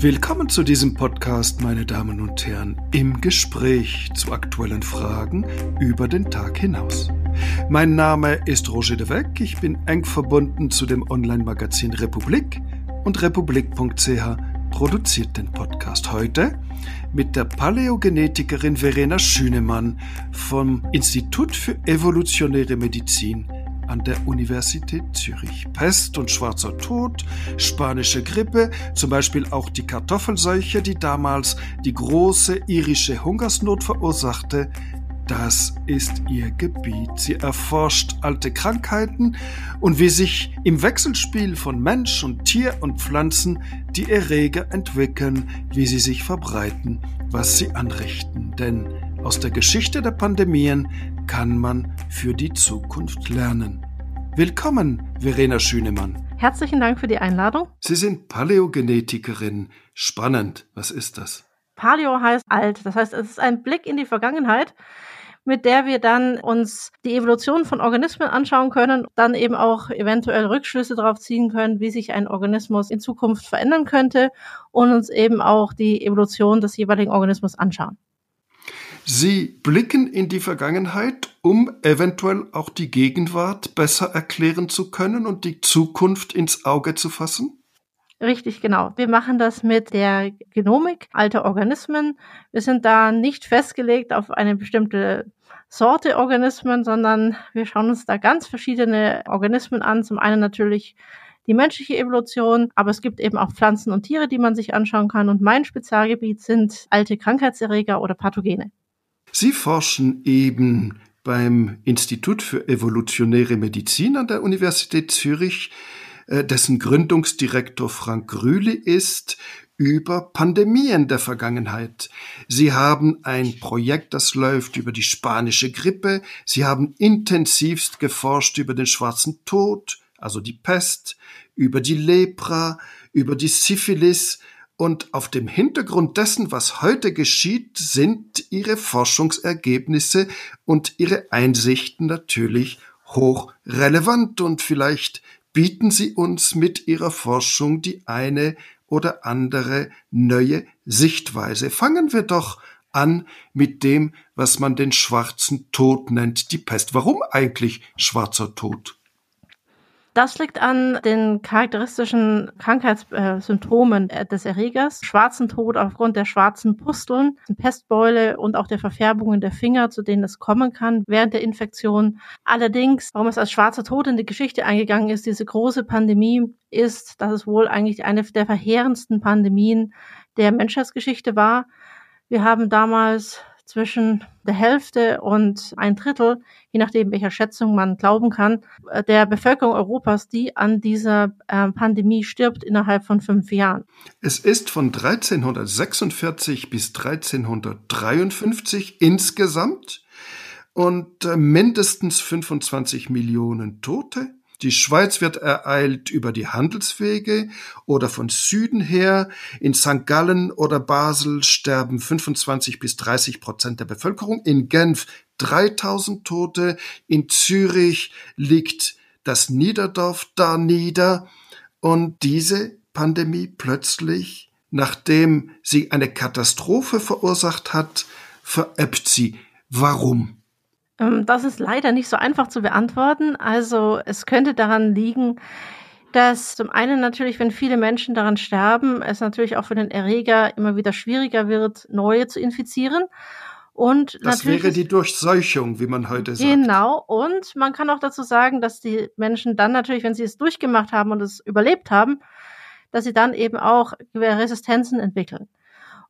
Willkommen zu diesem Podcast, meine Damen und Herren, im Gespräch zu aktuellen Fragen über den Tag hinaus. Mein Name ist Roger de Weck, ich bin eng verbunden zu dem Online-Magazin Republik und republik.ch produziert den Podcast heute mit der Paläogenetikerin Verena Schünemann vom Institut für evolutionäre Medizin an der Universität Zürich. Pest und schwarzer Tod, spanische Grippe, zum Beispiel auch die Kartoffelseuche, die damals die große irische Hungersnot verursachte, das ist ihr Gebiet. Sie erforscht alte Krankheiten und wie sich im Wechselspiel von Mensch und Tier und Pflanzen die Erreger entwickeln, wie sie sich verbreiten, was sie anrichten. Denn aus der Geschichte der Pandemien kann man für die Zukunft lernen. Willkommen, Verena Schünemann. Herzlichen Dank für die Einladung. Sie sind Paläogenetikerin. Spannend. Was ist das? Paleo heißt alt. Das heißt, es ist ein Blick in die Vergangenheit, mit der wir dann uns die Evolution von Organismen anschauen können, dann eben auch eventuell Rückschlüsse darauf ziehen können, wie sich ein Organismus in Zukunft verändern könnte und uns eben auch die Evolution des jeweiligen Organismus anschauen. Sie blicken in die Vergangenheit, um eventuell auch die Gegenwart besser erklären zu können und die Zukunft ins Auge zu fassen? Richtig, genau. Wir machen das mit der Genomik alter Organismen. Wir sind da nicht festgelegt auf eine bestimmte Sorte Organismen, sondern wir schauen uns da ganz verschiedene Organismen an. Zum einen natürlich die menschliche Evolution, aber es gibt eben auch Pflanzen und Tiere, die man sich anschauen kann. Und mein Spezialgebiet sind alte Krankheitserreger oder Pathogene. Sie forschen eben beim Institut für evolutionäre Medizin an der Universität Zürich, äh, dessen Gründungsdirektor Frank Rühle ist, über Pandemien der Vergangenheit. Sie haben ein Projekt, das läuft über die spanische Grippe. Sie haben intensivst geforscht über den schwarzen Tod, also die Pest, über die Lepra, über die Syphilis und auf dem Hintergrund dessen, was heute geschieht, sind ihre Forschungsergebnisse und ihre Einsichten natürlich hoch relevant und vielleicht bieten sie uns mit ihrer Forschung die eine oder andere neue Sichtweise. Fangen wir doch an mit dem, was man den schwarzen Tod nennt, die Pest. Warum eigentlich schwarzer Tod? Das liegt an den charakteristischen Krankheitssymptomen äh, des Erregers. Schwarzen Tod aufgrund der schwarzen Pusteln, Pestbeule und auch der Verfärbungen der Finger, zu denen es kommen kann während der Infektion. Allerdings, warum es als schwarzer Tod in die Geschichte eingegangen ist, diese große Pandemie, ist, dass es wohl eigentlich eine der verheerendsten Pandemien der Menschheitsgeschichte war. Wir haben damals zwischen der Hälfte und ein Drittel, je nachdem welcher Schätzung man glauben kann, äh, der Bevölkerung Europas, die an dieser äh, Pandemie stirbt innerhalb von fünf Jahren. Es ist von 1346 bis 1353 insgesamt und äh, mindestens 25 Millionen Tote, die Schweiz wird ereilt über die Handelswege oder von Süden her. In St. Gallen oder Basel sterben 25 bis 30 Prozent der Bevölkerung. In Genf 3000 Tote. In Zürich liegt das Niederdorf da nieder. Und diese Pandemie plötzlich, nachdem sie eine Katastrophe verursacht hat, verebbt sie. Warum? Ähm, das ist leider nicht so einfach zu beantworten. Also es könnte daran liegen, dass zum einen natürlich, wenn viele Menschen daran sterben, es natürlich auch für den Erreger immer wieder schwieriger wird, neue zu infizieren. Und das wäre die Durchseuchung, wie man heute sagt. Genau. Und man kann auch dazu sagen, dass die Menschen dann natürlich, wenn sie es durchgemacht haben und es überlebt haben, dass sie dann eben auch Resistenzen entwickeln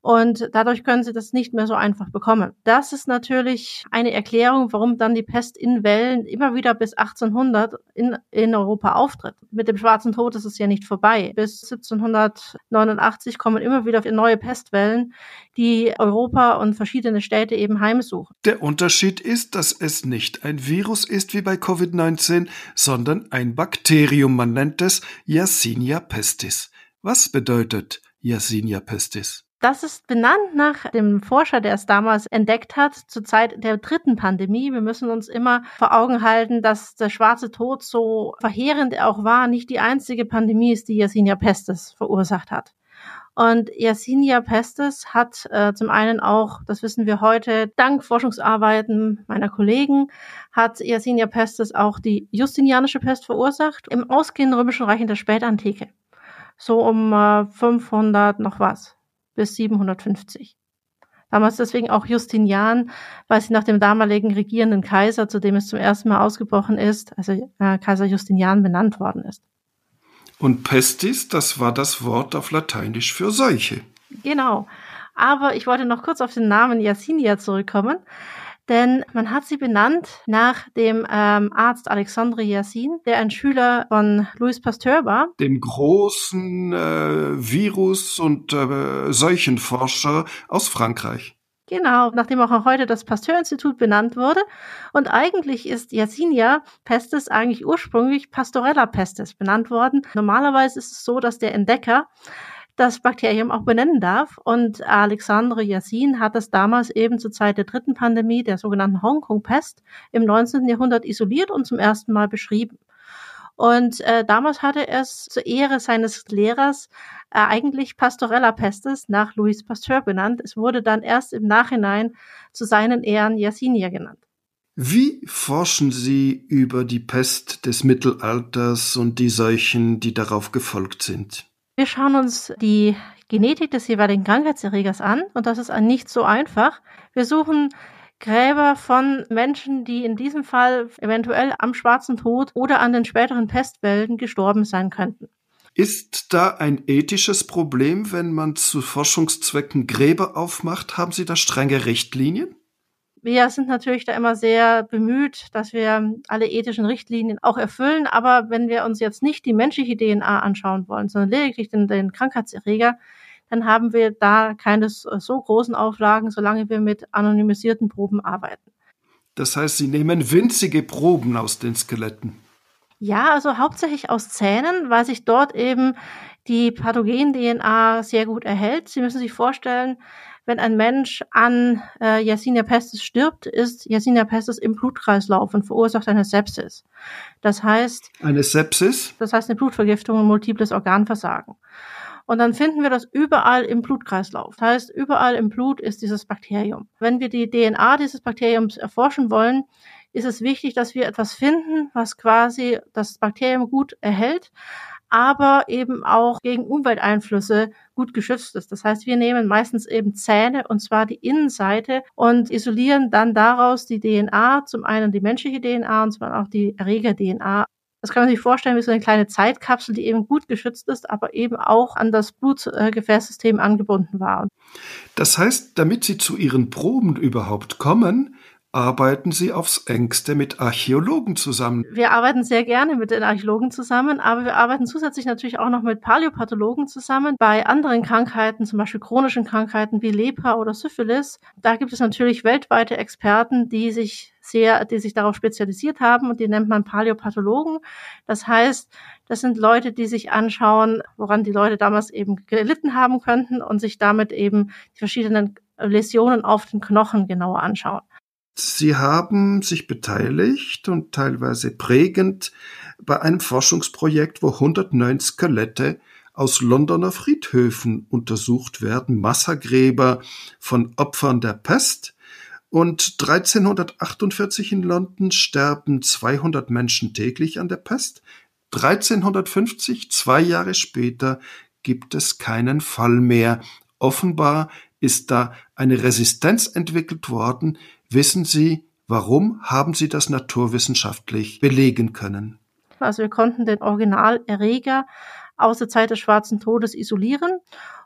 und dadurch können sie das nicht mehr so einfach bekommen. Das ist natürlich eine Erklärung, warum dann die Pest in Wellen immer wieder bis 1800 in, in Europa auftritt. Mit dem Schwarzen Tod ist es ja nicht vorbei. Bis 1789 kommen immer wieder neue Pestwellen, die Europa und verschiedene Städte eben heimsuchen. Der Unterschied ist, dass es nicht ein Virus ist wie bei Covid-19, sondern ein Bakterium. Man nennt es Yersinia pestis. Was bedeutet Yersinia pestis? Das ist benannt nach dem Forscher, der es damals entdeckt hat, zur Zeit der dritten Pandemie. Wir müssen uns immer vor Augen halten, dass der schwarze Tod so verheerend er auch war, nicht die einzige Pandemie ist, die Yersinia pestis verursacht hat. Und Yersinia pestis hat äh, zum einen auch, das wissen wir heute, dank Forschungsarbeiten meiner Kollegen, hat Yersinia pestis auch die Justinianische Pest verursacht im ausgehenden römischen Reich in der Spätantike. So um äh, 500 noch was bis 750. Damals deswegen auch Justinian, weil sie nach dem damaligen regierenden Kaiser, zu dem es zum ersten Mal ausgebrochen ist, also äh, Kaiser Justinian benannt worden ist. Und Pestis, das war das Wort auf Lateinisch für Seuche. Genau. Aber ich wollte noch kurz auf den Namen Yersinia zurückkommen, denn man hat sie benannt nach dem ähm, Arzt Alexandre Yersin, der ein Schüler von Louis Pasteur war. Dem großen äh, Virus- und äh, Seuchenforscher aus Frankreich. Genau, nachdem auch heute das Pasteur-Institut benannt wurde. Und eigentlich ist Yersinia pestis eigentlich ursprünglich Pastorella pestis benannt worden. Normalerweise ist es so, dass der Entdecker das Bakterium auch benennen darf. Und Alexandre Yassin hat es damals eben zur Zeit der dritten Pandemie, der sogenannten Hongkong-Pest, im 19. Jahrhundert isoliert und zum ersten Mal beschrieben. Und äh, damals hatte er es zur Ehre seines Lehrers äh, eigentlich Pastorella pestis nach Louis Pasteur benannt. Es wurde dann erst im Nachhinein zu seinen Ehren Yersinia genannt. Wie forschen Sie über die Pest des Mittelalters und die Seuchen, die darauf gefolgt sind? Wir schauen uns die Genetik des jeweiligen Krankheitserregers an und das ist nicht so einfach. Wir suchen Gräber von Menschen, die in diesem Fall eventuell am schwarzen Tod oder an den späteren Pestwellen gestorben sein könnten. Ist da ein ethisches Problem, wenn man zu Forschungszwecken Gräber aufmacht? Haben Sie da strenge Richtlinien? Wir sind natürlich da immer sehr bemüht, dass wir alle ethischen Richtlinien auch erfüllen. Aber wenn wir uns jetzt nicht die menschliche DNA anschauen wollen, sondern lediglich den, den Krankheitserreger, dann haben wir da keine so großen Auflagen, solange wir mit anonymisierten Proben arbeiten. Das heißt, Sie nehmen winzige Proben aus den Skeletten. Ja, also hauptsächlich aus Zähnen, weil sich dort eben die Pathogen-DNA sehr gut erhält. Sie müssen sich vorstellen, wenn ein Mensch an äh, Yersinia pestis stirbt, ist Yersinia pestis im Blutkreislauf und verursacht eine Sepsis. Das heißt. Eine Sepsis? Das heißt eine Blutvergiftung und multiples Organversagen. Und dann finden wir das überall im Blutkreislauf. Das heißt, überall im Blut ist dieses Bakterium. Wenn wir die DNA dieses Bakteriums erforschen wollen, ist es wichtig, dass wir etwas finden, was quasi das Bakterium gut erhält, aber eben auch gegen Umwelteinflüsse gut geschützt ist. Das heißt, wir nehmen meistens eben Zähne und zwar die Innenseite und isolieren dann daraus die DNA, zum einen die menschliche DNA und zum anderen auch die Erreger-DNA. Das kann man sich vorstellen wie so eine kleine Zeitkapsel, die eben gut geschützt ist, aber eben auch an das Blutgefäßsystem angebunden war. Das heißt, damit Sie zu Ihren Proben überhaupt kommen, arbeiten Sie aufs engste mit Archäologen zusammen? Wir arbeiten sehr gerne mit den Archäologen zusammen, aber wir arbeiten zusätzlich natürlich auch noch mit Paläopathologen zusammen. Bei anderen Krankheiten, zum Beispiel chronischen Krankheiten wie Lepra oder Syphilis, da gibt es natürlich weltweite Experten, die sich sehr, die sich darauf spezialisiert haben und die nennt man Paläopathologen. Das heißt, das sind Leute, die sich anschauen, woran die Leute damals eben gelitten haben könnten und sich damit eben die verschiedenen Läsionen auf den Knochen genauer anschauen. Sie haben sich beteiligt und teilweise prägend bei einem Forschungsprojekt, wo 109 Skelette aus Londoner Friedhöfen untersucht werden, Massagräber von Opfern der Pest. Und 1348 in London sterben 200 Menschen täglich an der Pest. 1350, zwei Jahre später, gibt es keinen Fall mehr. Offenbar ist da eine Resistenz entwickelt worden, Wissen Sie, warum haben Sie das naturwissenschaftlich belegen können? Also wir konnten den Originalerreger aus der Zeit des Schwarzen Todes isolieren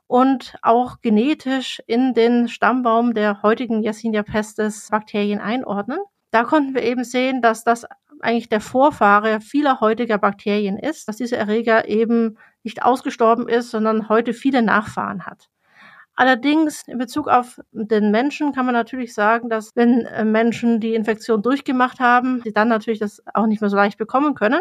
und auch genetisch in den Stammbaum der heutigen Yersinia pestis Bakterien einordnen. Da konnten wir eben sehen, dass das eigentlich der Vorfahre vieler heutiger Bakterien ist, dass dieser Erreger eben nicht ausgestorben ist, sondern heute viele Nachfahren hat. Allerdings in Bezug auf den Menschen kann man natürlich sagen, dass wenn äh, Menschen die Infektion durchgemacht haben, sie dann natürlich das auch nicht mehr so leicht bekommen können,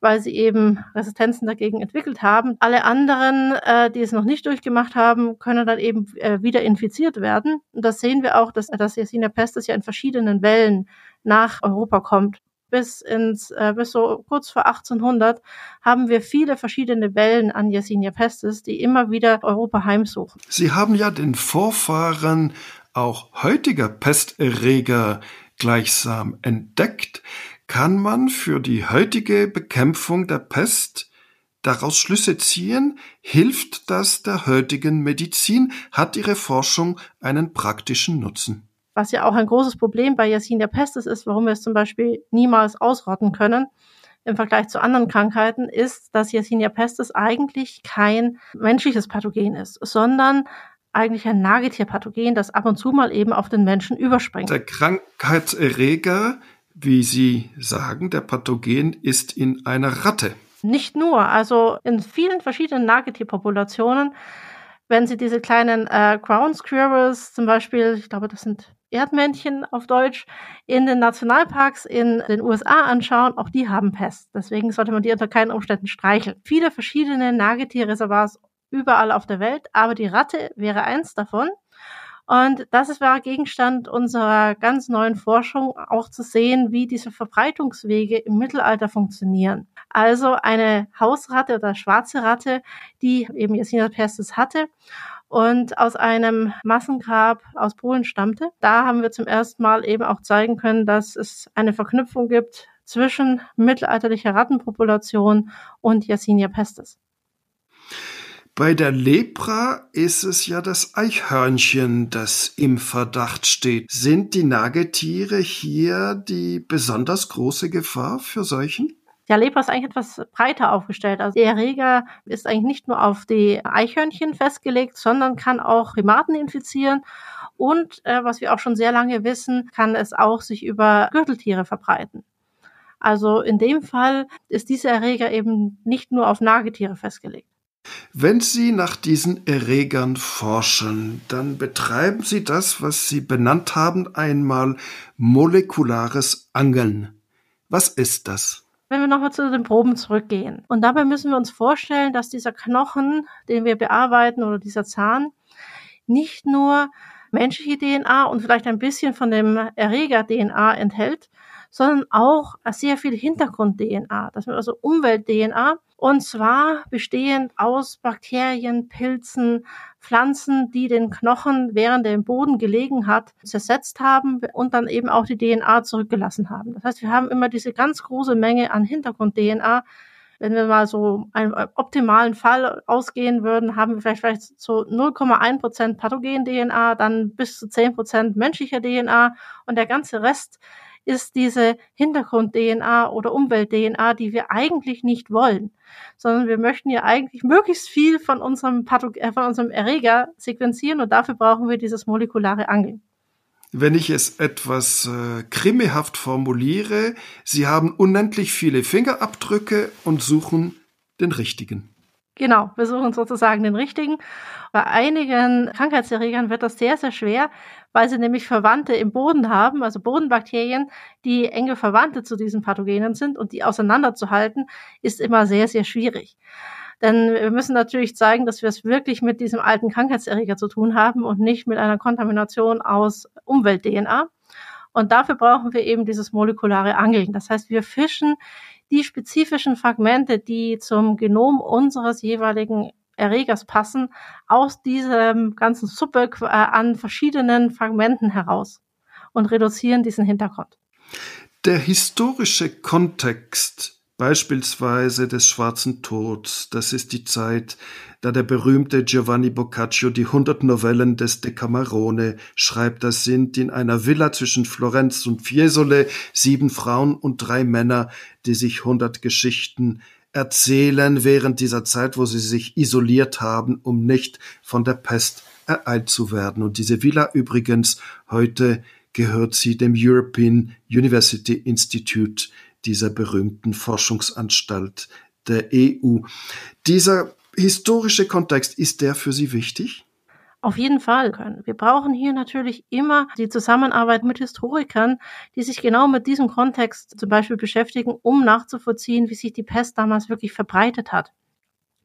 weil sie eben Resistenzen dagegen entwickelt haben. Alle anderen, äh, die es noch nicht durchgemacht haben, können dann eben äh, wieder infiziert werden. Und das sehen wir auch, dass das Yersinia pestis ja in verschiedenen Wellen nach Europa kommt. Bis ins äh, bis so kurz vor 1800 haben wir viele verschiedene Wellen an Yersinia pestis, die immer wieder Europa heimsuchen. Sie haben ja den Vorfahren auch heutiger Pesterreger gleichsam entdeckt. Kann man für die heutige Bekämpfung der Pest daraus Schlüsse ziehen? Hilft das der heutigen Medizin? Hat Ihre Forschung einen praktischen Nutzen? Was ja auch ein großes Problem bei Yersinia pestis ist, warum wir es zum Beispiel niemals ausrotten können im Vergleich zu anderen Krankheiten, ist, dass Yersinia pestis eigentlich kein menschliches Pathogen ist, sondern eigentlich ein Nagetierpathogen, das ab und zu mal eben auf den Menschen überspringt. Der Krankheitserreger, wie Sie sagen, der Pathogen ist in einer Ratte. Nicht nur, also in vielen verschiedenen Nagetierpopulationen, wenn Sie diese kleinen äh, Ground Squirrels zum Beispiel, ich glaube, das sind Erdmännchen auf Deutsch, in den Nationalparks in den USA anschauen, auch die haben Pest. Deswegen sollte man die unter keinen Umständen streicheln. Viele verschiedene Nagetierreservoirs überall auf der Welt, aber die Ratte wäre eins davon. Und das war Gegenstand unserer ganz neuen Forschung, auch zu sehen, wie diese Verbreitungswege im Mittelalter funktionieren. Also eine Hausratte oder schwarze Ratte, die eben Yersinia pestis hatte und aus einem Massengrab aus Polen stammte. Da haben wir zum ersten Mal eben auch zeigen können, dass es eine Verknüpfung gibt zwischen mittelalterlicher Rattenpopulation und Yersinia pestis. Bei der Lepra ist es ja das Eichhörnchen, das im Verdacht steht. Sind die Nagetiere hier die besonders große Gefahr für solchen? Ja, Lepra ist eigentlich etwas breiter aufgestellt. Also der Erreger ist eigentlich nicht nur auf die Eichhörnchen festgelegt, sondern kann auch Primaten infizieren. Und äh, was wir auch schon sehr lange wissen, kann es auch sich über Gürteltiere verbreiten. Also in dem Fall ist dieser Erreger eben nicht nur auf Nagetiere festgelegt. Wenn Sie nach diesen Erregern forschen, dann betreiben Sie das, was Sie benannt haben, einmal molekulares Angeln. Was ist das? Wenn wir nochmal zu den Proben zurückgehen. Und dabei müssen wir uns vorstellen, dass dieser Knochen, den wir bearbeiten, oder dieser Zahn, nicht nur menschliche DNA und vielleicht ein bisschen von dem Erreger DNA enthält, sondern auch sehr viel Hintergrund-DNA. Das also Umwelt-DNA und zwar bestehend aus Bakterien, Pilzen, Pflanzen, die den Knochen, während er im Boden gelegen hat, zersetzt haben und dann eben auch die DNA zurückgelassen haben. Das heißt, wir haben immer diese ganz große Menge an Hintergrund-DNA. Wenn wir mal so einen optimalen Fall ausgehen würden, haben wir vielleicht, vielleicht so 0,1 Prozent Pathogen-DNA, dann bis zu 10 Prozent menschlicher DNA und der ganze Rest ist diese Hintergrund-DNA oder Umwelt-DNA, die wir eigentlich nicht wollen, sondern wir möchten ja eigentlich möglichst viel von unserem, Pathog äh, von unserem Erreger sequenzieren und dafür brauchen wir dieses molekulare Angeln. Wenn ich es etwas äh, krimmehaft formuliere, Sie haben unendlich viele Fingerabdrücke und suchen den richtigen. Genau, wir suchen sozusagen den richtigen. Bei einigen Krankheitserregern wird das sehr, sehr schwer, weil sie nämlich Verwandte im Boden haben, also Bodenbakterien, die enge Verwandte zu diesen Pathogenen sind und die auseinanderzuhalten, ist immer sehr, sehr schwierig. Denn wir müssen natürlich zeigen, dass wir es wirklich mit diesem alten Krankheitserreger zu tun haben und nicht mit einer Kontamination aus Umwelt-DNA. Und dafür brauchen wir eben dieses molekulare Angeln. Das heißt, wir fischen die spezifischen Fragmente, die zum Genom unseres jeweiligen Erregers passen, aus diesem ganzen Suppe äh, an verschiedenen Fragmenten heraus und reduzieren diesen Hintergrund. Der historische Kontext beispielsweise des Schwarzen Tods, das ist die Zeit, da der berühmte Giovanni Boccaccio die hundert Novellen des Decamerone schreibt, das sind in einer Villa zwischen Florenz und Fiesole sieben Frauen und drei Männer, die sich hundert Geschichten erzählen während dieser Zeit, wo sie sich isoliert haben, um nicht von der Pest ereilt zu werden. Und diese Villa übrigens, heute gehört sie dem European University Institute, dieser berühmten Forschungsanstalt der EU. Dieser historische Kontext, ist der für Sie wichtig? Auf jeden Fall können. Wir brauchen hier natürlich immer die Zusammenarbeit mit Historikern, die sich genau mit diesem Kontext zum Beispiel beschäftigen, um nachzuvollziehen, wie sich die Pest damals wirklich verbreitet hat.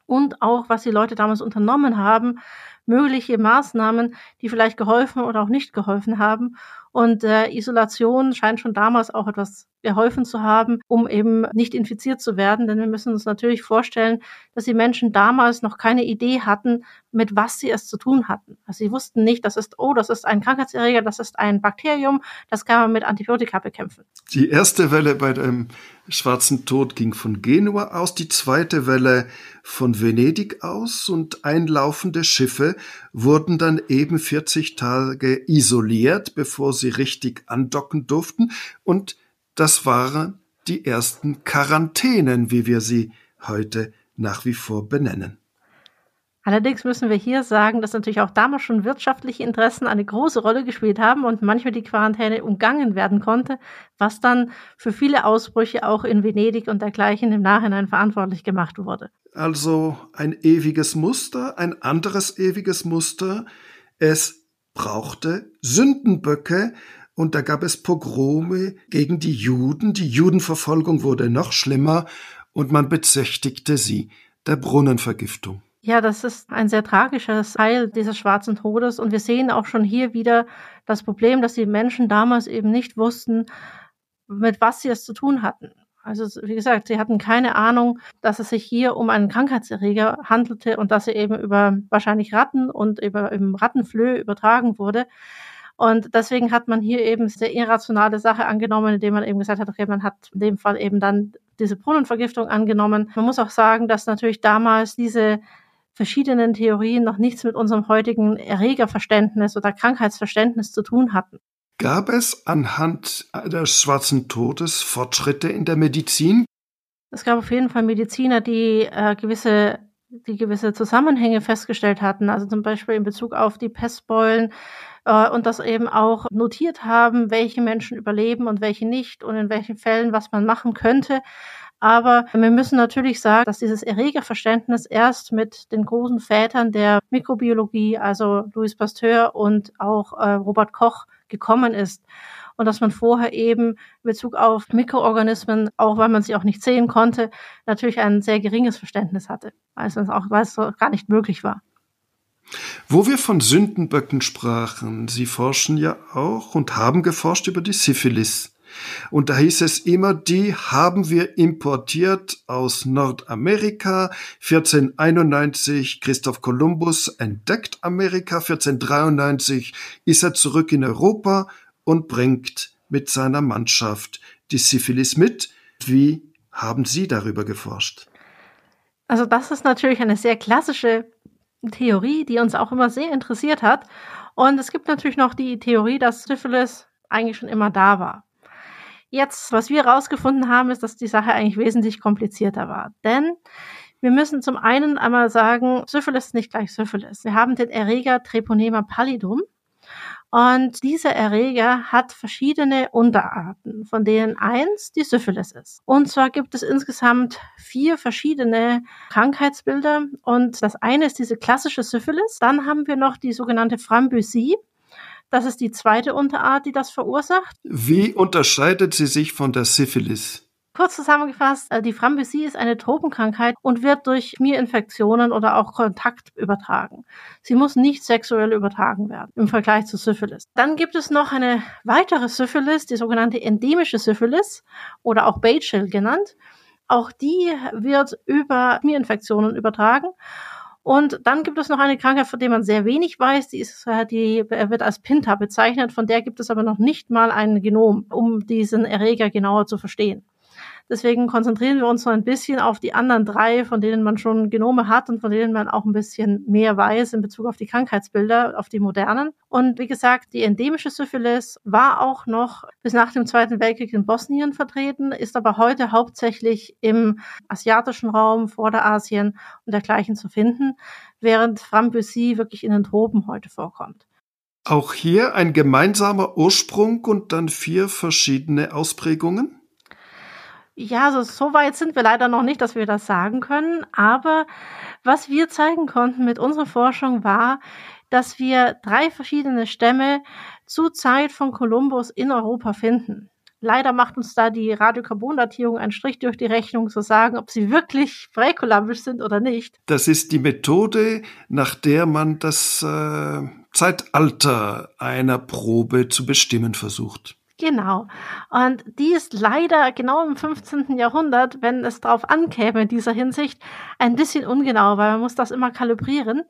Und auch, was die Leute damals unternommen haben, mögliche Maßnahmen, die vielleicht geholfen oder auch nicht geholfen haben. Und äh, Isolation scheint schon damals auch etwas geholfen zu haben, um eben nicht infiziert zu werden. Denn wir müssen uns natürlich vorstellen, dass die Menschen damals noch keine Idee hatten, mit was sie es zu tun hatten. Also sie wussten nicht, das ist, oh, das ist ein Krankheitserreger, das ist ein Bakterium, das kann man mit Antibiotika bekämpfen. Die erste Welle bei dem schwarzen Tod ging von Genua aus, die zweite Welle von Venedig aus und einlaufende Schiffe wurden dann eben 40 Tage isoliert, bevor sie richtig andocken durften und das waren die ersten Quarantänen, wie wir sie heute nach wie vor benennen. Allerdings müssen wir hier sagen, dass natürlich auch damals schon wirtschaftliche Interessen eine große Rolle gespielt haben und manchmal die Quarantäne umgangen werden konnte, was dann für viele Ausbrüche auch in Venedig und dergleichen im Nachhinein verantwortlich gemacht wurde. Also ein ewiges Muster, ein anderes ewiges Muster. Es brauchte Sündenböcke, und da gab es Pogrome gegen die Juden. Die Judenverfolgung wurde noch schlimmer und man bezichtigte sie der Brunnenvergiftung. Ja, das ist ein sehr tragisches Teil dieses schwarzen Todes. Und wir sehen auch schon hier wieder das Problem, dass die Menschen damals eben nicht wussten, mit was sie es zu tun hatten. Also wie gesagt, sie hatten keine Ahnung, dass es sich hier um einen Krankheitserreger handelte und dass er eben über wahrscheinlich Ratten und über im Rattenflöhe übertragen wurde. Und deswegen hat man hier eben sehr irrationale Sache angenommen, indem man eben gesagt hat, okay, man hat in dem Fall eben dann diese Brunnenvergiftung angenommen. Man muss auch sagen, dass natürlich damals diese verschiedenen Theorien noch nichts mit unserem heutigen Erregerverständnis oder Krankheitsverständnis zu tun hatten. Gab es anhand des schwarzen Todes Fortschritte in der Medizin? Es gab auf jeden Fall Mediziner, die äh, gewisse die gewisse Zusammenhänge festgestellt hatten, also zum Beispiel in Bezug auf die Pestbeulen äh, und das eben auch notiert haben, welche Menschen überleben und welche nicht und in welchen Fällen was man machen könnte. Aber wir müssen natürlich sagen, dass dieses Erregerverständnis erst mit den großen Vätern der Mikrobiologie, also Louis Pasteur und auch äh, Robert Koch, gekommen ist. Und dass man vorher eben in Bezug auf Mikroorganismen, auch weil man sie auch nicht sehen konnte, natürlich ein sehr geringes Verständnis hatte, weil es auch weil es gar nicht möglich war. Wo wir von Sündenböcken sprachen, Sie forschen ja auch und haben geforscht über die Syphilis. Und da hieß es immer, die haben wir importiert aus Nordamerika. 1491 Christoph Kolumbus entdeckt Amerika. 1493 ist er zurück in Europa und bringt mit seiner Mannschaft die Syphilis mit. Wie haben Sie darüber geforscht? Also das ist natürlich eine sehr klassische Theorie, die uns auch immer sehr interessiert hat. Und es gibt natürlich noch die Theorie, dass Syphilis eigentlich schon immer da war. Jetzt, was wir herausgefunden haben, ist, dass die Sache eigentlich wesentlich komplizierter war. Denn wir müssen zum einen einmal sagen, Syphilis ist nicht gleich Syphilis. Wir haben den Erreger Treponema pallidum. Und dieser Erreger hat verschiedene Unterarten, von denen eins die Syphilis ist. Und zwar gibt es insgesamt vier verschiedene Krankheitsbilder. Und das eine ist diese klassische Syphilis. Dann haben wir noch die sogenannte Frambusie. Das ist die zweite Unterart, die das verursacht. Wie unterscheidet sie sich von der Syphilis? Kurz zusammengefasst, äh, die Frambusie ist eine Tropenkrankheit und wird durch Schmierinfektionen oder auch Kontakt übertragen. Sie muss nicht sexuell übertragen werden im Vergleich zu Syphilis. Dann gibt es noch eine weitere Syphilis, die sogenannte endemische Syphilis oder auch Beichel genannt. Auch die wird über Schmierinfektionen übertragen und dann gibt es noch eine Krankheit, von der man sehr wenig weiß. Die, ist, äh, die wird als Pinta bezeichnet. Von der gibt es aber noch nicht mal ein Genom, um diesen Erreger genauer zu verstehen. Deswegen konzentrieren wir uns so ein bisschen auf die anderen drei, von denen man schon Genome hat und von denen man auch ein bisschen mehr weiß in Bezug auf die Krankheitsbilder, auf die modernen. Und wie gesagt, die endemische Syphilis war auch noch bis nach dem Zweiten Weltkrieg in Bosnien vertreten, ist aber heute hauptsächlich im asiatischen Raum, Vorderasien und dergleichen zu finden, während Frambusie wirklich in den Tropen heute vorkommt. Auch hier ein gemeinsamer Ursprung und dann vier verschiedene Ausprägungen? Ja, also so weit sind wir leider noch nicht, dass wir das sagen können. Aber was wir zeigen konnten mit unserer Forschung war, dass wir drei verschiedene Stämme zur Zeit von Kolumbus in Europa finden. Leider macht uns da die Radiokarbondatierung einen Strich durch die Rechnung zu sagen, ob sie wirklich präkolumbisch sind oder nicht. Das ist die Methode, nach der man das äh, Zeitalter einer Probe zu bestimmen versucht. Genau. Und die ist leider genau im 15. Jahrhundert, wenn es darauf ankäme in dieser Hinsicht, ein bisschen ungenau, weil man muss das immer kalibrieren.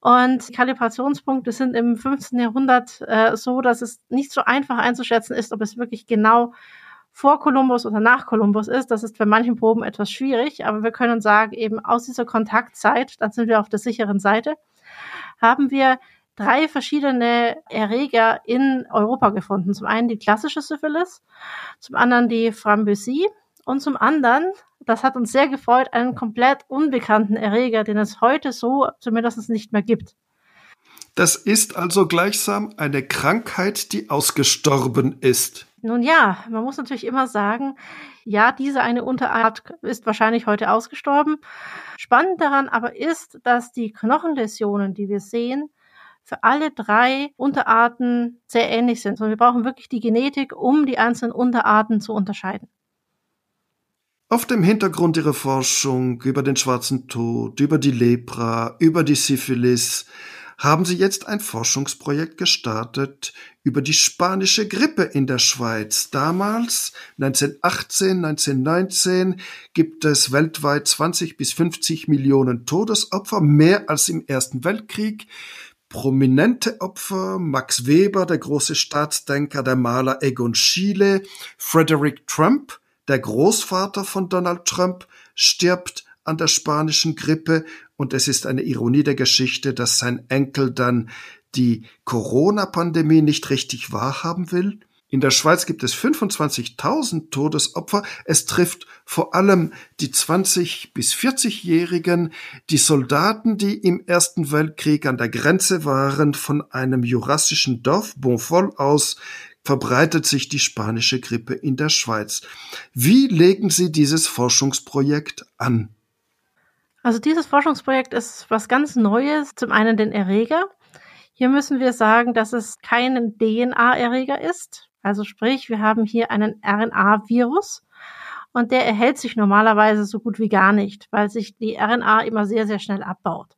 Und Kalibrationspunkte sind im 15. Jahrhundert äh, so, dass es nicht so einfach einzuschätzen ist, ob es wirklich genau vor Kolumbus oder nach Kolumbus ist. Das ist bei manchen Proben etwas schwierig, aber wir können sagen, eben aus dieser Kontaktzeit, dann sind wir auf der sicheren Seite, haben wir drei verschiedene Erreger in Europa gefunden. Zum einen die klassische Syphilis, zum anderen die Frambusie und zum anderen, das hat uns sehr gefreut, einen komplett unbekannten Erreger, den es heute so zumindest nicht mehr gibt. Das ist also gleichsam eine Krankheit, die ausgestorben ist. Nun ja, man muss natürlich immer sagen, ja, diese eine Unterart ist wahrscheinlich heute ausgestorben. Spannend daran aber ist, dass die Knochenläsionen, die wir sehen, für alle drei Unterarten sehr ähnlich sind. Und wir brauchen wirklich die Genetik, um die einzelnen Unterarten zu unterscheiden. Auf dem Hintergrund ihrer Forschung über den schwarzen Tod, über die Lepra, über die Syphilis, haben sie jetzt ein Forschungsprojekt gestartet über die spanische Grippe in der Schweiz. Damals, 1918, 1919, gibt es weltweit 20 bis 50 Millionen Todesopfer, mehr als im Ersten Weltkrieg. Prominente Opfer, Max Weber, der große Staatsdenker, der Maler Egon Schiele, Frederick Trump, der Großvater von Donald Trump, stirbt an der spanischen Grippe und es ist eine Ironie der Geschichte, dass sein Enkel dann die Corona-Pandemie nicht richtig wahrhaben will. In der Schweiz gibt es 25.000 Todesopfer. Es trifft vor allem die 20 bis 40-Jährigen, die Soldaten, die im Ersten Weltkrieg an der Grenze waren. Von einem jurassischen Dorf Bonfol aus verbreitet sich die spanische Grippe in der Schweiz. Wie legen Sie dieses Forschungsprojekt an? Also dieses Forschungsprojekt ist was ganz Neues. Zum einen den Erreger. Hier müssen wir sagen, dass es kein DNA-Erreger ist. Also sprich, wir haben hier einen RNA-Virus und der erhält sich normalerweise so gut wie gar nicht, weil sich die RNA immer sehr, sehr schnell abbaut.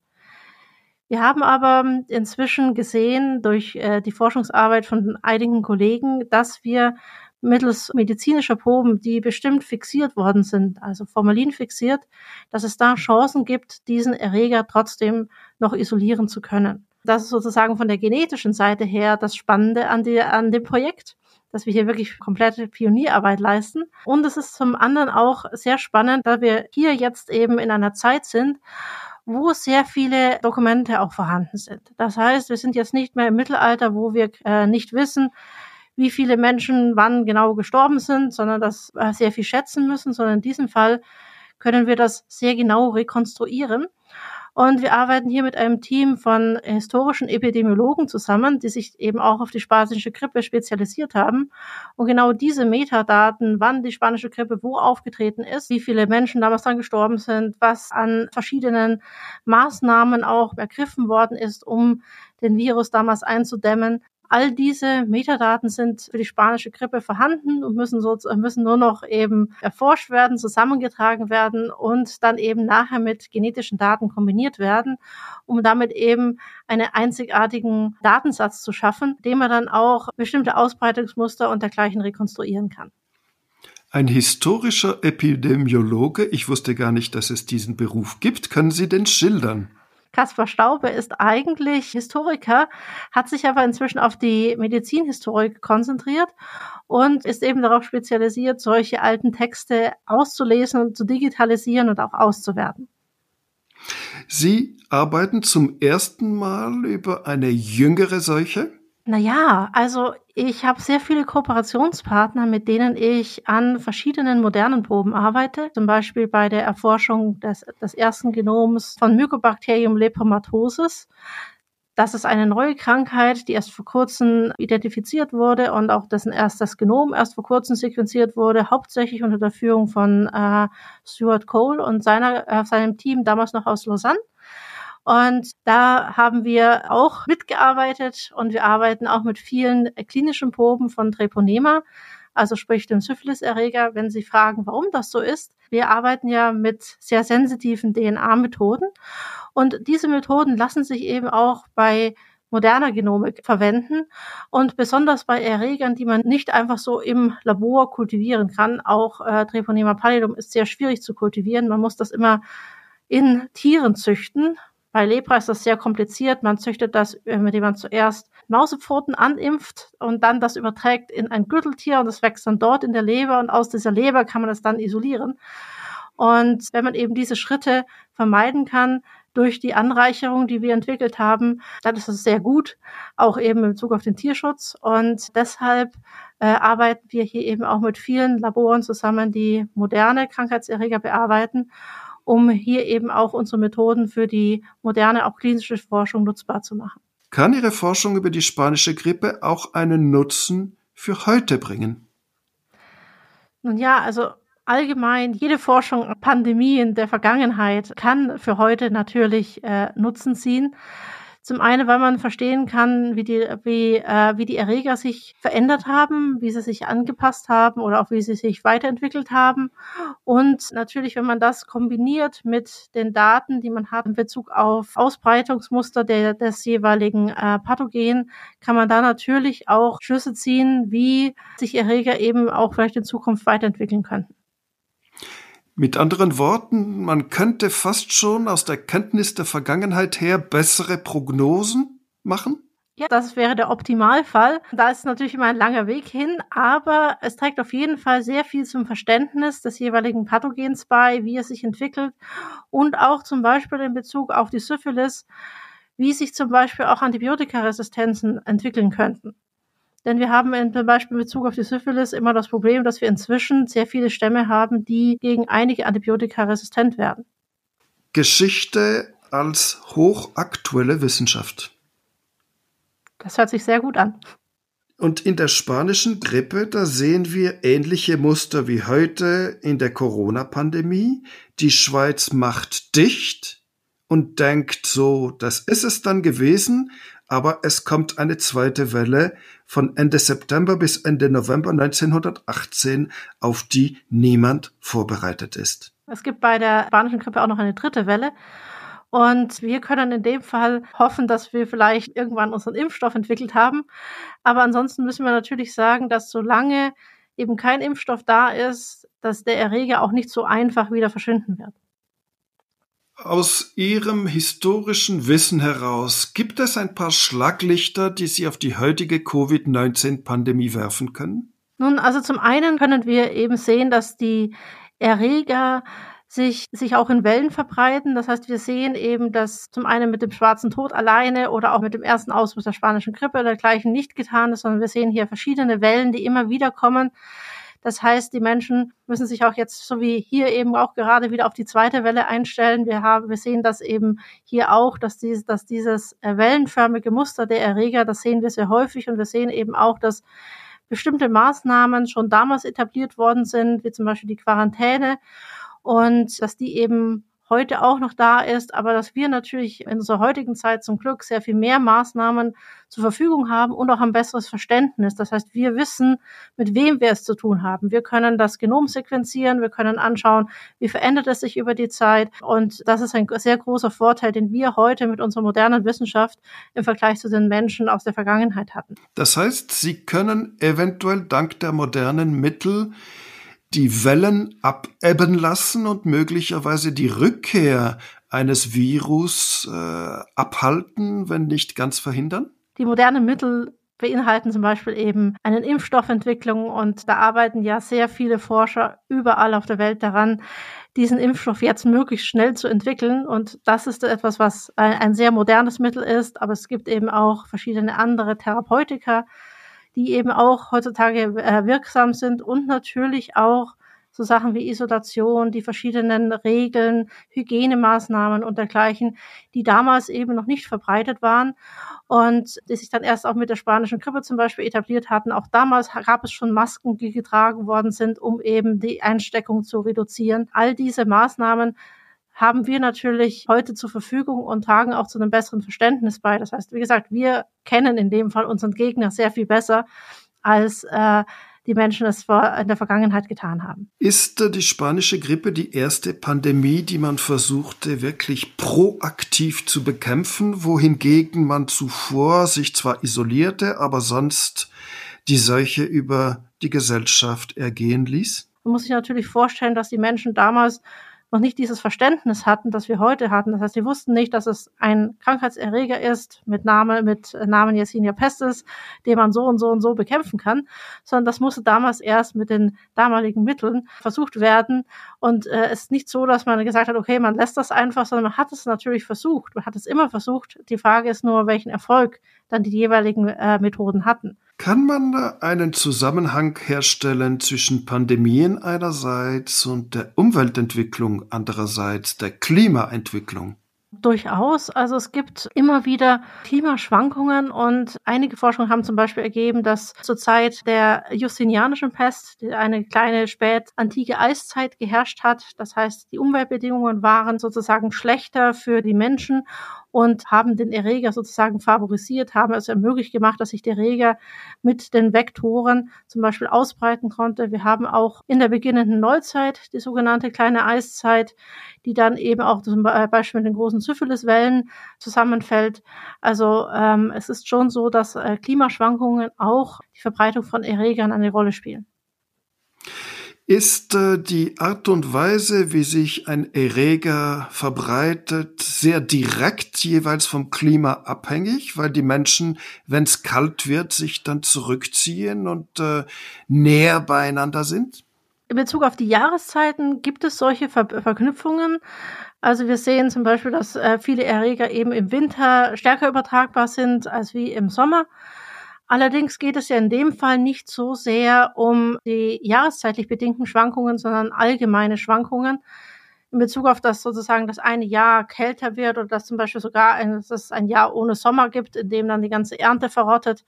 Wir haben aber inzwischen gesehen durch äh, die Forschungsarbeit von einigen Kollegen, dass wir mittels medizinischer Proben, die bestimmt fixiert worden sind, also Formalin fixiert, dass es da Chancen gibt, diesen Erreger trotzdem noch isolieren zu können. Das ist sozusagen von der genetischen Seite her das Spannende an, die, an dem Projekt dass wir hier wirklich komplette Pionierarbeit leisten. Und es ist zum anderen auch sehr spannend, da wir hier jetzt eben in einer Zeit sind, wo sehr viele Dokumente auch vorhanden sind. Das heißt, wir sind jetzt nicht mehr im Mittelalter, wo wir äh, nicht wissen, wie viele Menschen wann genau gestorben sind, sondern das äh, sehr viel schätzen müssen, sondern in diesem Fall können wir das sehr genau rekonstruieren. Und wir arbeiten hier mit einem Team von historischen Epidemiologen zusammen, die sich eben auch auf die spanische Grippe spezialisiert haben. Und genau diese Metadaten, wann die spanische Grippe wo aufgetreten ist, wie viele Menschen damals dann gestorben sind, was an verschiedenen Maßnahmen auch ergriffen worden ist, um den Virus damals einzudämmen, All diese Metadaten sind für die spanische Grippe vorhanden und müssen, so, müssen nur noch eben erforscht werden, zusammengetragen werden und dann eben nachher mit genetischen Daten kombiniert werden, um damit eben einen einzigartigen Datensatz zu schaffen, dem man dann auch bestimmte Ausbreitungsmuster und dergleichen rekonstruieren kann. Ein historischer Epidemiologe, ich wusste gar nicht, dass es diesen Beruf gibt, können Sie denn schildern? Kaspar Staube ist eigentlich Historiker, hat sich aber inzwischen auf die Medizinhistorik konzentriert und ist eben darauf spezialisiert, solche alten Texte auszulesen und zu digitalisieren und auch auszuwerten. Sie arbeiten zum ersten Mal über eine jüngere Seuche? Naja, also ich habe sehr viele Kooperationspartner, mit denen ich an verschiedenen modernen Proben arbeite. Zum Beispiel bei der Erforschung des, des ersten Genoms von Mycobacterium lepromatosis. Das ist eine neue Krankheit, die erst vor kurzem identifiziert wurde und auch dessen erst das Genom erst vor kurzem sequenziert wurde, hauptsächlich unter der Führung von äh, Stuart Cole und seiner, äh, seinem Team damals noch aus Lausanne. Und da haben wir auch mitgearbeitet und wir arbeiten auch mit vielen klinischen Proben von Treponema, also sprich dem Syphilis-Erreger, wenn Sie fragen, warum das so ist. Wir arbeiten ja mit sehr sensitiven DNA-Methoden und diese Methoden lassen sich eben auch bei moderner Genomik verwenden und besonders bei Erregern, die man nicht einfach so im Labor kultivieren kann. Auch äh, Treponema pallidum ist sehr schwierig zu kultivieren. Man muss das immer in Tieren züchten. Bei Lepra ist das sehr kompliziert. Man züchtet das, äh, indem man zuerst Mausepfoten animpft und dann das überträgt in ein Gürteltier und das wächst dann dort in der Leber und aus dieser Leber kann man es dann isolieren. Und wenn man eben diese Schritte vermeiden kann, durch die Anreicherung, die wir entwickelt haben, dann ist das sehr gut, auch eben in Bezug auf den Tierschutz. Und deshalb äh, arbeiten wir hier eben auch mit vielen Laboren zusammen, die moderne Krankheitserreger bearbeiten, um hier eben auch unsere Methoden für die moderne, auch klinische Forschung nutzbar zu machen. Kann Ihre Forschung über die spanische Grippe auch einen Nutzen für heute bringen? Nun ja, also allgemein jede Forschung Pandemien der Vergangenheit kann für heute natürlich äh, Nutzen ziehen. Zum einen, weil man verstehen kann, wie die, wie, äh, wie die Erreger sich verändert haben, wie sie sich angepasst haben oder auch wie sie sich weiterentwickelt haben. Und natürlich, wenn man das kombiniert mit den Daten, die man hat in Bezug auf Ausbreitungsmuster der, des jeweiligen äh, Pathogen, kann man da natürlich auch Schlüsse ziehen, wie sich Erreger eben auch vielleicht in Zukunft weiterentwickeln könnten. Mit anderen Worten, man könnte fast schon aus der Kenntnis der Vergangenheit her bessere Prognosen machen? Ja, das wäre der Optimalfall. Da ist natürlich immer ein langer Weg hin, aber es trägt auf jeden Fall sehr viel zum Verständnis des jeweiligen Pathogens bei, wie es sich entwickelt und auch zum Beispiel in Bezug auf die Syphilis, wie sich zum Beispiel auch Antibiotikaresistenzen entwickeln könnten. Denn wir haben in, zum Beispiel in Bezug auf die Syphilis immer das Problem, dass wir inzwischen sehr viele Stämme haben, die gegen einige Antibiotika resistent werden. Geschichte als hochaktuelle Wissenschaft. Das hört sich sehr gut an. Und in der spanischen Grippe, da sehen wir ähnliche Muster wie heute in der Corona-Pandemie. Die Schweiz macht dicht und denkt so, das ist es dann gewesen, aber es kommt eine zweite Welle von Ende September bis Ende November 1918, auf die niemand vorbereitet ist. Es gibt bei der spanischen Grippe auch noch eine dritte Welle. Und wir können in dem Fall hoffen, dass wir vielleicht irgendwann unseren Impfstoff entwickelt haben. Aber ansonsten müssen wir natürlich sagen, dass solange eben kein Impfstoff da ist, dass der Erreger auch nicht so einfach wieder verschwinden wird. Aus Ihrem historischen Wissen heraus, gibt es ein paar Schlaglichter, die Sie auf die heutige Covid-19-Pandemie werfen können? Nun, also zum einen können wir eben sehen, dass die Erreger sich, sich auch in Wellen verbreiten. Das heißt, wir sehen eben, dass zum einen mit dem schwarzen Tod alleine oder auch mit dem ersten Ausbruch der spanischen Grippe dergleichen nicht getan ist, sondern wir sehen hier verschiedene Wellen, die immer wieder kommen. Das heißt, die Menschen müssen sich auch jetzt, so wie hier eben auch gerade wieder auf die zweite Welle einstellen. Wir haben, wir sehen das eben hier auch, dass dieses, dass dieses äh, wellenförmige Muster der Erreger, das sehen wir sehr häufig und wir sehen eben auch, dass bestimmte Maßnahmen schon damals etabliert worden sind, wie zum Beispiel die Quarantäne und dass die eben heute auch noch da ist, aber dass wir natürlich in unserer heutigen Zeit zum Glück sehr viel mehr Maßnahmen zur Verfügung haben und auch ein besseres Verständnis. Das heißt, wir wissen, mit wem wir es zu tun haben. Wir können das Genom sequenzieren, wir können anschauen, wie verändert es sich über die Zeit. Und das ist ein sehr großer Vorteil, den wir heute mit unserer modernen Wissenschaft im Vergleich zu den Menschen aus der Vergangenheit hatten. Das heißt, Sie können eventuell dank der modernen Mittel die Wellen abebben lassen und möglicherweise die Rückkehr eines Virus äh, abhalten, wenn nicht ganz verhindern? Die modernen Mittel beinhalten zum Beispiel eben eine Impfstoffentwicklung und da arbeiten ja sehr viele Forscher überall auf der Welt daran, diesen Impfstoff jetzt möglichst schnell zu entwickeln. Und das ist etwas, was ein, ein sehr modernes Mittel ist, aber es gibt eben auch verschiedene andere Therapeutika, die eben auch heutzutage äh, wirksam sind und natürlich auch so Sachen wie Isolation, die verschiedenen Regeln, Hygienemaßnahmen und dergleichen, die damals eben noch nicht verbreitet waren und die sich dann erst auch mit der spanischen Grippe zum Beispiel etabliert hatten. Auch damals gab es schon Masken, die getragen worden sind, um eben die Einsteckung zu reduzieren. All diese Maßnahmen haben wir natürlich heute zur Verfügung und tragen auch zu einem besseren Verständnis bei. Das heißt, wie gesagt, wir kennen in dem Fall unseren Gegner sehr viel besser als äh, die Menschen es in der Vergangenheit getan haben. Ist äh, die spanische Grippe die erste Pandemie, die man versuchte wirklich proaktiv zu bekämpfen, wohingegen man zuvor sich zwar isolierte, aber sonst die Seuche über die Gesellschaft ergehen ließ? Man muss sich natürlich vorstellen, dass die Menschen damals noch nicht dieses Verständnis hatten, das wir heute hatten. Das heißt, sie wussten nicht, dass es ein Krankheitserreger ist mit Name, mit Namen Yersinia pestis, den man so und so und so bekämpfen kann, sondern das musste damals erst mit den damaligen Mitteln versucht werden. Und äh, es ist nicht so, dass man gesagt hat, okay, man lässt das einfach, sondern man hat es natürlich versucht. Man hat es immer versucht. Die Frage ist nur, welchen Erfolg dann die jeweiligen äh, Methoden hatten. Kann man einen Zusammenhang herstellen zwischen Pandemien einerseits und der Umweltentwicklung andererseits, der Klimaentwicklung? Durchaus. Also es gibt immer wieder Klimaschwankungen und einige Forschungen haben zum Beispiel ergeben, dass zur Zeit der Justinianischen Pest eine kleine spätantike Eiszeit geherrscht hat. Das heißt, die Umweltbedingungen waren sozusagen schlechter für die Menschen und haben den Erreger sozusagen favorisiert, haben es ermöglicht gemacht, dass sich der Erreger mit den Vektoren zum Beispiel ausbreiten konnte. Wir haben auch in der beginnenden Neuzeit die sogenannte kleine Eiszeit, die dann eben auch zum Beispiel mit den großen Syphiliswellen zusammenfällt. Also ähm, es ist schon so, dass äh, Klimaschwankungen auch die Verbreitung von Erregern eine Rolle spielen. Ist äh, die Art und Weise, wie sich ein Erreger verbreitet, sehr direkt jeweils vom Klima abhängig, weil die Menschen, wenn es kalt wird, sich dann zurückziehen und äh, näher beieinander sind? In Bezug auf die Jahreszeiten gibt es solche Ver Verknüpfungen. Also wir sehen zum Beispiel, dass äh, viele Erreger eben im Winter stärker übertragbar sind als wie im Sommer. Allerdings geht es ja in dem Fall nicht so sehr um die jahreszeitlich bedingten Schwankungen, sondern allgemeine Schwankungen in Bezug auf das sozusagen das eine Jahr kälter wird oder dass zum Beispiel sogar ein, dass es ein Jahr ohne Sommer gibt, in dem dann die ganze Ernte verrottet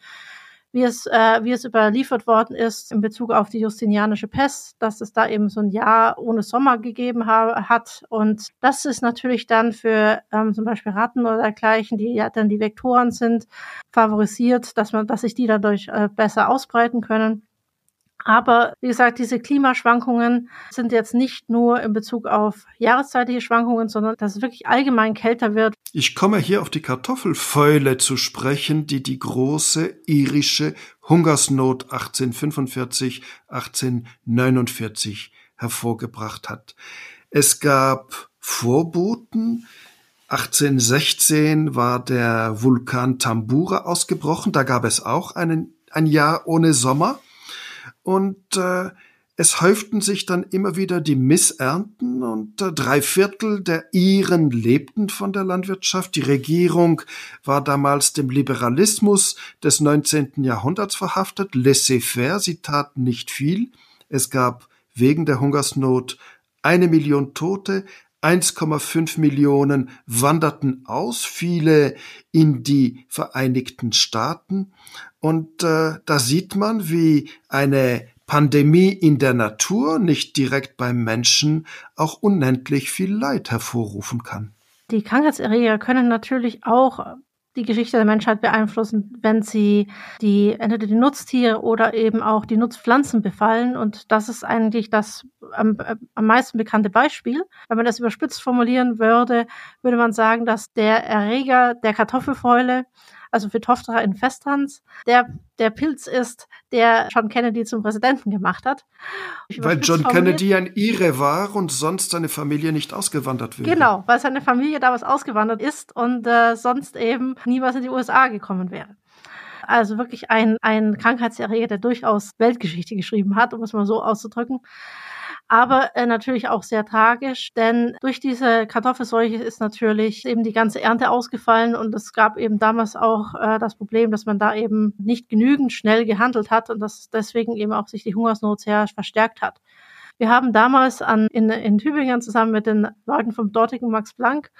wie es, äh, wie es überliefert worden ist in Bezug auf die Justinianische Pest, dass es da eben so ein Jahr ohne Sommer gegeben ha hat. Und das ist natürlich dann für ähm, zum Beispiel Ratten oder dergleichen, die ja dann die Vektoren sind, favorisiert, dass man, dass sich die dadurch äh, besser ausbreiten können. Aber wie gesagt, diese Klimaschwankungen sind jetzt nicht nur in Bezug auf jahreszeitliche Schwankungen, sondern dass es wirklich allgemein kälter wird. Ich komme hier auf die Kartoffelfäule zu sprechen, die die große irische Hungersnot 1845, 1849 hervorgebracht hat. Es gab Vorboten, 1816 war der Vulkan Tambura ausgebrochen, da gab es auch einen, ein Jahr ohne Sommer und äh, es häuften sich dann immer wieder die Missernten und äh, drei Viertel der Iren lebten von der Landwirtschaft. Die Regierung war damals dem Liberalismus des 19. Jahrhunderts verhaftet, laissez-faire, sie taten nicht viel. Es gab wegen der Hungersnot eine Million Tote, 1,5 Millionen wanderten aus, viele in die Vereinigten Staaten. Und äh, da sieht man, wie eine Pandemie in der Natur, nicht direkt beim Menschen, auch unendlich viel Leid hervorrufen kann. Die Krankheitserreger können natürlich auch die Geschichte der Menschheit beeinflussen, wenn sie die entweder die Nutztiere oder eben auch die Nutzpflanzen befallen. Und das ist eigentlich das am, am meisten bekannte Beispiel. Wenn man das überspitzt formulieren würde, würde man sagen, dass der Erreger der Kartoffelfäule also Phytophthora infestans, der der Pilz ist, der John Kennedy zum Präsidenten gemacht hat. Weil John Kennedy ein Ire war und sonst seine Familie nicht ausgewandert wäre. Genau, weil seine Familie damals ausgewandert ist und äh, sonst eben niemals in die USA gekommen wäre. Also wirklich ein, ein Krankheitserreger, der durchaus Weltgeschichte geschrieben hat, um es mal so auszudrücken aber äh, natürlich auch sehr tragisch, denn durch diese Kartoffelseuche ist natürlich eben die ganze Ernte ausgefallen und es gab eben damals auch äh, das Problem, dass man da eben nicht genügend schnell gehandelt hat und dass deswegen eben auch sich die Hungersnot sehr verstärkt hat. Wir haben damals an, in, in Tübingen zusammen mit den Leuten vom dortigen Max Planck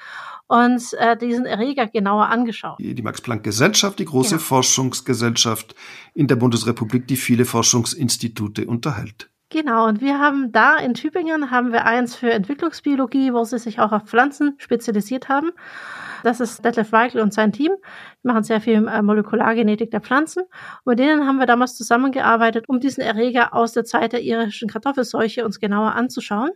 uns äh, diesen Erreger genauer angeschaut. Die Max Planck Gesellschaft, die große genau. Forschungsgesellschaft in der Bundesrepublik, die viele Forschungsinstitute unterhält. Genau, und wir haben da in Tübingen haben wir eins für Entwicklungsbiologie, wo sie sich auch auf Pflanzen spezialisiert haben. Das ist Detlef Weigel und sein Team. Die machen sehr viel äh, Molekulargenetik der Pflanzen. Und mit denen haben wir damals zusammengearbeitet, um diesen Erreger aus der Zeit der irischen Kartoffelseuche uns genauer anzuschauen.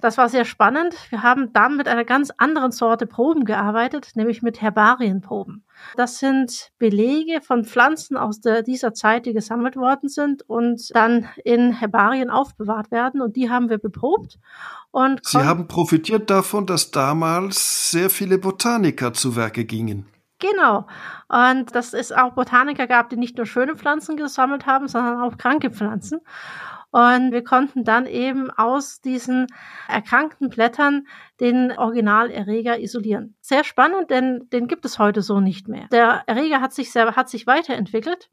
Das war sehr spannend. Wir haben dann mit einer ganz anderen Sorte Proben gearbeitet, nämlich mit Herbarienproben. Das sind Belege von Pflanzen aus der, dieser Zeit, die gesammelt worden sind und dann in Herbarien aufbewahrt werden. Und die haben wir beprobt. Und Sie haben profitiert davon, dass damals sehr viele Botaniker zu Werke gingen. Genau. Und dass es auch Botaniker gab, die nicht nur schöne Pflanzen gesammelt haben, sondern auch kranke Pflanzen. Und wir konnten dann eben aus diesen erkrankten Blättern den Originalerreger isolieren. Sehr spannend, denn den gibt es heute so nicht mehr. Der Erreger hat sich selber, hat sich weiterentwickelt.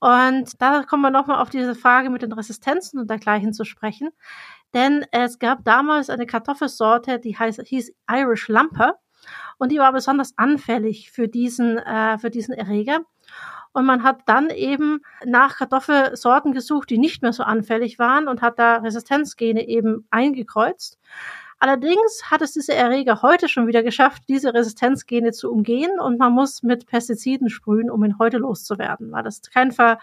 Und da kommen wir nochmal auf diese Frage mit den Resistenzen und dergleichen zu sprechen. Denn es gab damals eine Kartoffelsorte, die heißt, hieß Irish Lumper. Und die war besonders anfällig für diesen, äh, für diesen Erreger. Und man hat dann eben nach Kartoffelsorten gesucht, die nicht mehr so anfällig waren und hat da Resistenzgene eben eingekreuzt. Allerdings hat es diese Erreger heute schon wieder geschafft, diese Resistenzgene zu umgehen und man muss mit Pestiziden sprühen, um ihn heute loszuwerden, weil das kein Ver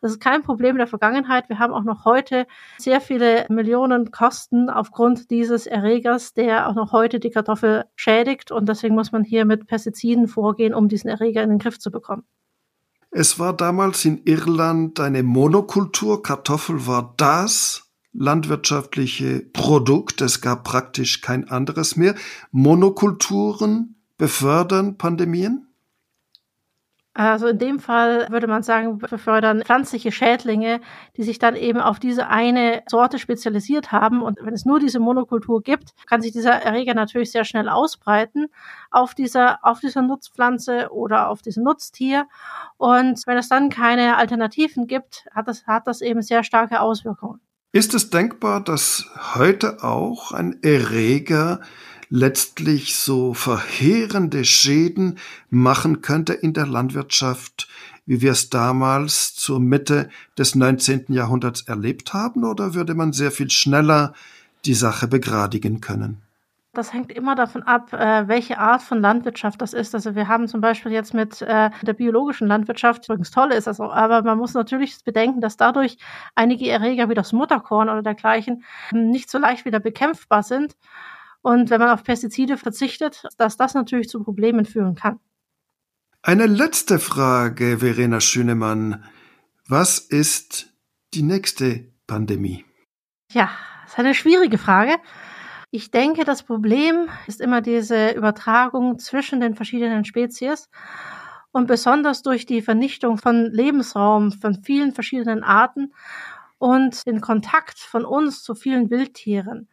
das ist kein Problem der Vergangenheit. Wir haben auch noch heute sehr viele Millionen Kosten aufgrund dieses Erregers, der auch noch heute die Kartoffel schädigt. Und deswegen muss man hier mit Pestiziden vorgehen, um diesen Erreger in den Griff zu bekommen. Es war damals in Irland eine Monokultur. Kartoffel war das landwirtschaftliche Produkt. Es gab praktisch kein anderes mehr. Monokulturen befördern Pandemien? Also in dem Fall würde man sagen, befördern pflanzliche Schädlinge, die sich dann eben auf diese eine Sorte spezialisiert haben. Und wenn es nur diese Monokultur gibt, kann sich dieser Erreger natürlich sehr schnell ausbreiten auf dieser, auf dieser Nutzpflanze oder auf diesem Nutztier. Und wenn es dann keine Alternativen gibt, hat das, hat das eben sehr starke Auswirkungen. Ist es denkbar, dass heute auch ein Erreger letztlich so verheerende Schäden machen könnte in der Landwirtschaft, wie wir es damals zur Mitte des 19. Jahrhunderts erlebt haben, oder würde man sehr viel schneller die Sache begradigen können? Das hängt immer davon ab, äh, welche Art von Landwirtschaft das ist. Also wir haben zum Beispiel jetzt mit äh, der biologischen Landwirtschaft, übrigens toll ist das auch, aber man muss natürlich bedenken, dass dadurch einige Erreger wie das Mutterkorn oder dergleichen nicht so leicht wieder bekämpfbar sind. Und wenn man auf Pestizide verzichtet, dass das natürlich zu Problemen führen kann. Eine letzte Frage, Verena Schünemann. Was ist die nächste Pandemie? Ja, das ist eine schwierige Frage. Ich denke, das Problem ist immer diese Übertragung zwischen den verschiedenen Spezies und besonders durch die Vernichtung von Lebensraum von vielen verschiedenen Arten und den Kontakt von uns zu vielen Wildtieren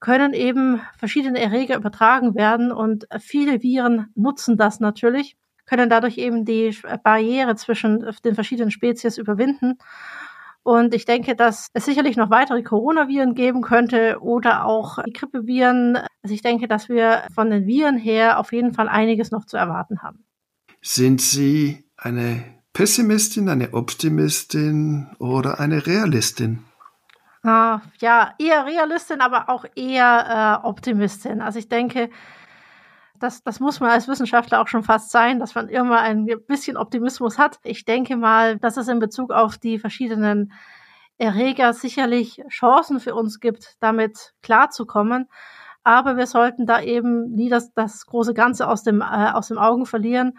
können eben verschiedene Erreger übertragen werden und viele Viren nutzen das natürlich, können dadurch eben die Barriere zwischen den verschiedenen Spezies überwinden. Und ich denke, dass es sicherlich noch weitere Coronaviren geben könnte oder auch die Grippeviren. Also ich denke, dass wir von den Viren her auf jeden Fall einiges noch zu erwarten haben. Sind Sie eine Pessimistin, eine Optimistin oder eine Realistin? Uh, ja, eher Realistin, aber auch eher äh, Optimistin. Also ich denke, das, das muss man als Wissenschaftler auch schon fast sein, dass man immer ein bisschen Optimismus hat. Ich denke mal, dass es in Bezug auf die verschiedenen Erreger sicherlich Chancen für uns gibt, damit klarzukommen. Aber wir sollten da eben nie das, das große Ganze aus dem, äh, aus dem Augen verlieren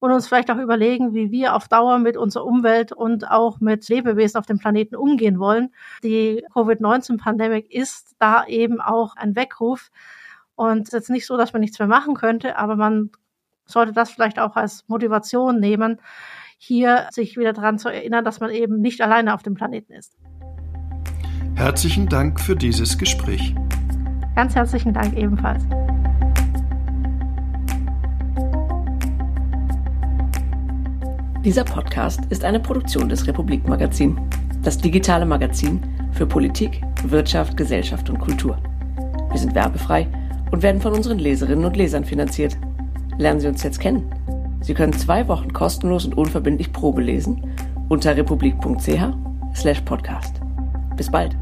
und uns vielleicht auch überlegen, wie wir auf Dauer mit unserer Umwelt und auch mit Lebewesen auf dem Planeten umgehen wollen. Die Covid-19-Pandemie ist da eben auch ein Weckruf. Und es ist jetzt nicht so, dass man nichts mehr machen könnte, aber man sollte das vielleicht auch als Motivation nehmen, hier sich wieder daran zu erinnern, dass man eben nicht alleine auf dem Planeten ist. Herzlichen Dank für dieses Gespräch. Ganz herzlichen Dank ebenfalls. Dieser Podcast ist eine Produktion des Republik Magazin, das digitale Magazin für Politik, Wirtschaft, Gesellschaft und Kultur. Wir sind werbefrei und werden von unseren Leserinnen und Lesern finanziert. Lernen Sie uns jetzt kennen. Sie können zwei Wochen kostenlos und unverbindlich Probe lesen unter republik.ch/podcast. Bis bald.